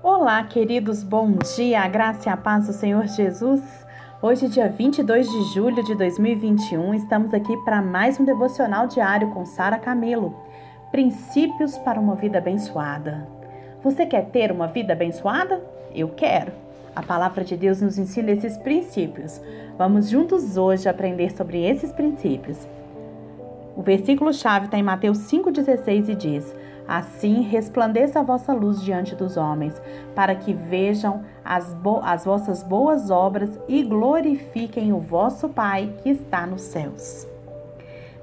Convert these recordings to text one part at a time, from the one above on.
Olá, queridos, bom dia, a graça e a paz do Senhor Jesus. Hoje, dia 22 de julho de 2021, estamos aqui para mais um devocional diário com Sara Camelo. Princípios para uma vida abençoada. Você quer ter uma vida abençoada? Eu quero. A palavra de Deus nos ensina esses princípios. Vamos juntos hoje aprender sobre esses princípios. O versículo-chave está em Mateus 5,16 e diz: Assim resplandeça a vossa luz diante dos homens, para que vejam as, as vossas boas obras e glorifiquem o vosso Pai que está nos céus.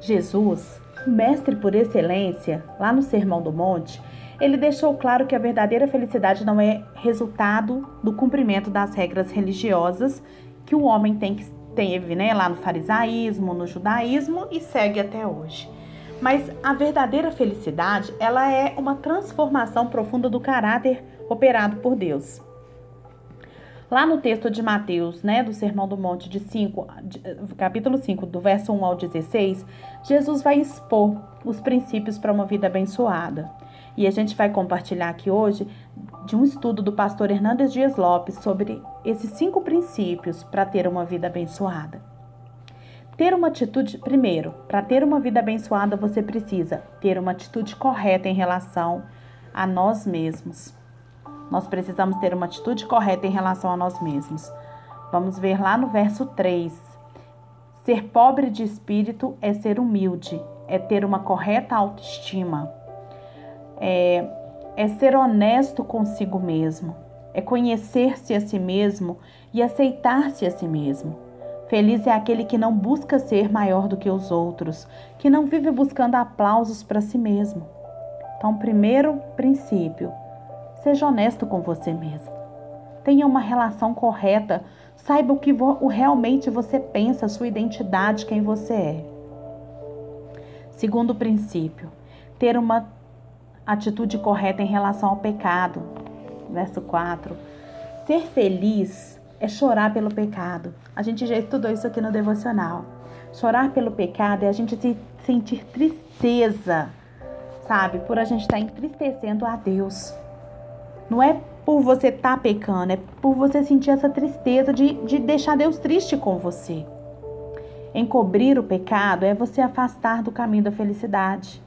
Jesus, mestre por excelência, lá no Sermão do Monte, ele deixou claro que a verdadeira felicidade não é resultado do cumprimento das regras religiosas que o homem tem que teve, né, lá no farisaísmo, no judaísmo e segue até hoje. Mas a verdadeira felicidade, ela é uma transformação profunda do caráter operado por Deus. Lá no texto de Mateus, né, do Sermão do Monte de 5, capítulo 5, do verso 1 ao 16, Jesus vai expor os princípios para uma vida abençoada. E a gente vai compartilhar aqui hoje de um estudo do pastor Hernandes Dias Lopes sobre esses cinco princípios para ter uma vida abençoada. Ter uma atitude, primeiro, para ter uma vida abençoada, você precisa ter uma atitude correta em relação a nós mesmos. Nós precisamos ter uma atitude correta em relação a nós mesmos. Vamos ver lá no verso 3. Ser pobre de espírito é ser humilde, é ter uma correta autoestima, é é ser honesto consigo mesmo, é conhecer-se a si mesmo e aceitar-se a si mesmo. Feliz é aquele que não busca ser maior do que os outros, que não vive buscando aplausos para si mesmo. Então, primeiro princípio, seja honesto com você mesmo. Tenha uma relação correta, saiba o que realmente você pensa, sua identidade, quem você é. Segundo princípio, ter uma atitude correta em relação ao pecado. Verso 4. Ser feliz é chorar pelo pecado. A gente já estudou isso aqui no devocional. Chorar pelo pecado é a gente se sentir tristeza, sabe? Por a gente estar tá entristecendo a Deus. Não é por você estar tá pecando, é por você sentir essa tristeza de, de deixar Deus triste com você. Encobrir o pecado é você afastar do caminho da felicidade.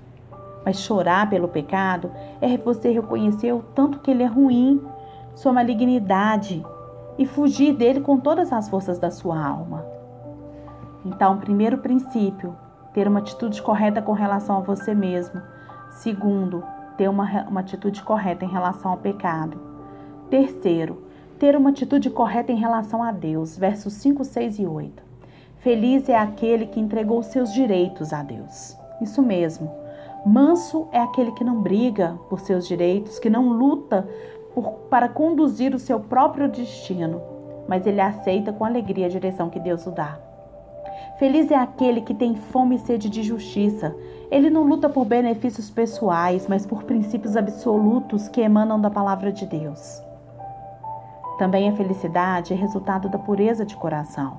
Mas chorar pelo pecado é você reconhecer o tanto que ele é ruim, sua malignidade e fugir dele com todas as forças da sua alma. Então, primeiro princípio, ter uma atitude correta com relação a você mesmo. Segundo, ter uma, uma atitude correta em relação ao pecado. Terceiro, ter uma atitude correta em relação a Deus. Versos 5, 6 e 8. Feliz é aquele que entregou seus direitos a Deus. Isso mesmo. Manso é aquele que não briga por seus direitos, que não luta por, para conduzir o seu próprio destino, mas ele aceita com alegria a direção que Deus o dá. Feliz é aquele que tem fome e sede de justiça. Ele não luta por benefícios pessoais, mas por princípios absolutos que emanam da palavra de Deus. Também a felicidade é resultado da pureza de coração.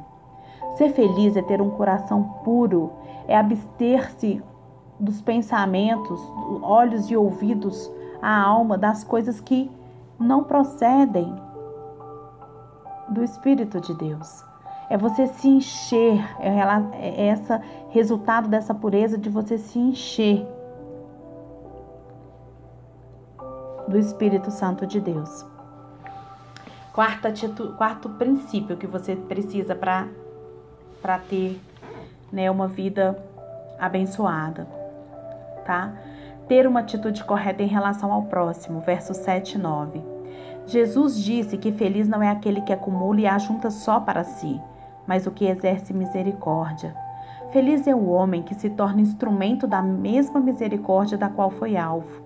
Ser feliz é ter um coração puro, é abster-se dos pensamentos, olhos e ouvidos, a alma das coisas que não procedem do Espírito de Deus. É você se encher, é, é essa resultado dessa pureza de você se encher do Espírito Santo de Deus. Quarta quarto princípio que você precisa para ter né, uma vida abençoada tá? Ter uma atitude correta em relação ao próximo, versos 7 e 9. Jesus disse que feliz não é aquele que acumula e ajunta só para si, mas o que exerce misericórdia. Feliz é o homem que se torna instrumento da mesma misericórdia da qual foi alvo.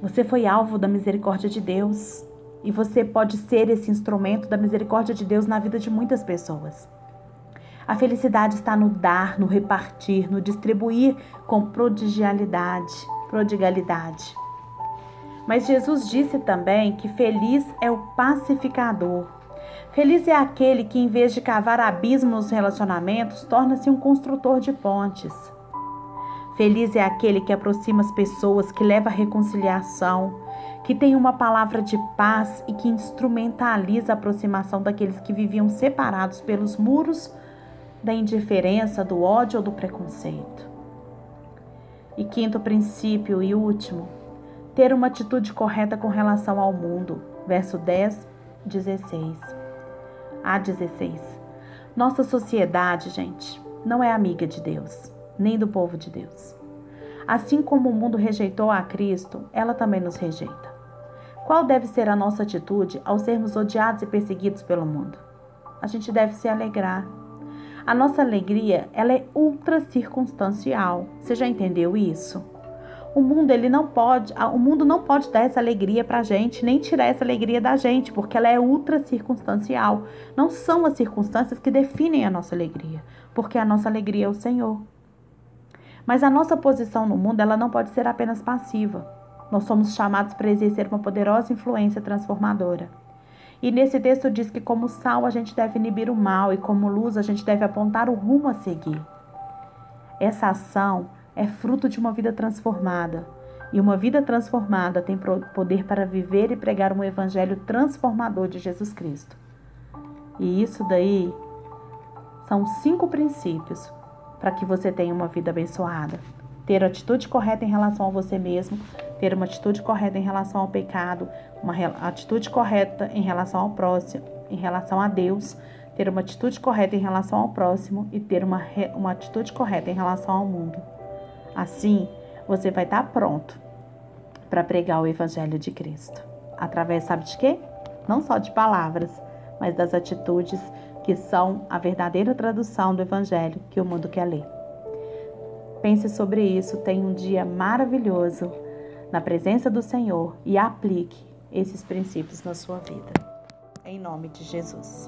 Você foi alvo da misericórdia de Deus e você pode ser esse instrumento da misericórdia de Deus na vida de muitas pessoas. A felicidade está no dar, no repartir, no distribuir com prodigalidade, prodigalidade. Mas Jesus disse também que feliz é o pacificador. Feliz é aquele que, em vez de cavar abismos nos relacionamentos, torna-se um construtor de pontes. Feliz é aquele que aproxima as pessoas, que leva a reconciliação, que tem uma palavra de paz e que instrumentaliza a aproximação daqueles que viviam separados pelos muros da indiferença, do ódio ou do preconceito. E quinto princípio e último, ter uma atitude correta com relação ao mundo. Verso 10, 16. A 16. Nossa sociedade, gente, não é amiga de Deus, nem do povo de Deus. Assim como o mundo rejeitou a Cristo, ela também nos rejeita. Qual deve ser a nossa atitude ao sermos odiados e perseguidos pelo mundo? A gente deve se alegrar. A nossa alegria, ela é ultra circunstancial. Você já entendeu isso? O mundo ele não pode, o mundo não pode dar essa alegria para a gente, nem tirar essa alegria da gente, porque ela é ultra circunstancial. Não são as circunstâncias que definem a nossa alegria, porque a nossa alegria é o Senhor. Mas a nossa posição no mundo ela não pode ser apenas passiva. Nós somos chamados para exercer uma poderosa influência transformadora. E nesse texto diz que como sal a gente deve inibir o mal e como luz a gente deve apontar o rumo a seguir. Essa ação é fruto de uma vida transformada. E uma vida transformada tem poder para viver e pregar um evangelho transformador de Jesus Cristo. E isso daí são cinco princípios para que você tenha uma vida abençoada. Ter atitude correta em relação a você mesmo, ter uma atitude correta em relação ao pecado, uma atitude correta em relação ao próximo, em relação a Deus, ter uma atitude correta em relação ao próximo e ter uma, uma atitude correta em relação ao mundo. Assim, você vai estar pronto para pregar o Evangelho de Cristo. Através, sabe de quê? Não só de palavras, mas das atitudes que são a verdadeira tradução do Evangelho que o mundo quer ler. Pense sobre isso, tenha um dia maravilhoso na presença do Senhor e aplique esses princípios na sua vida. Em nome de Jesus.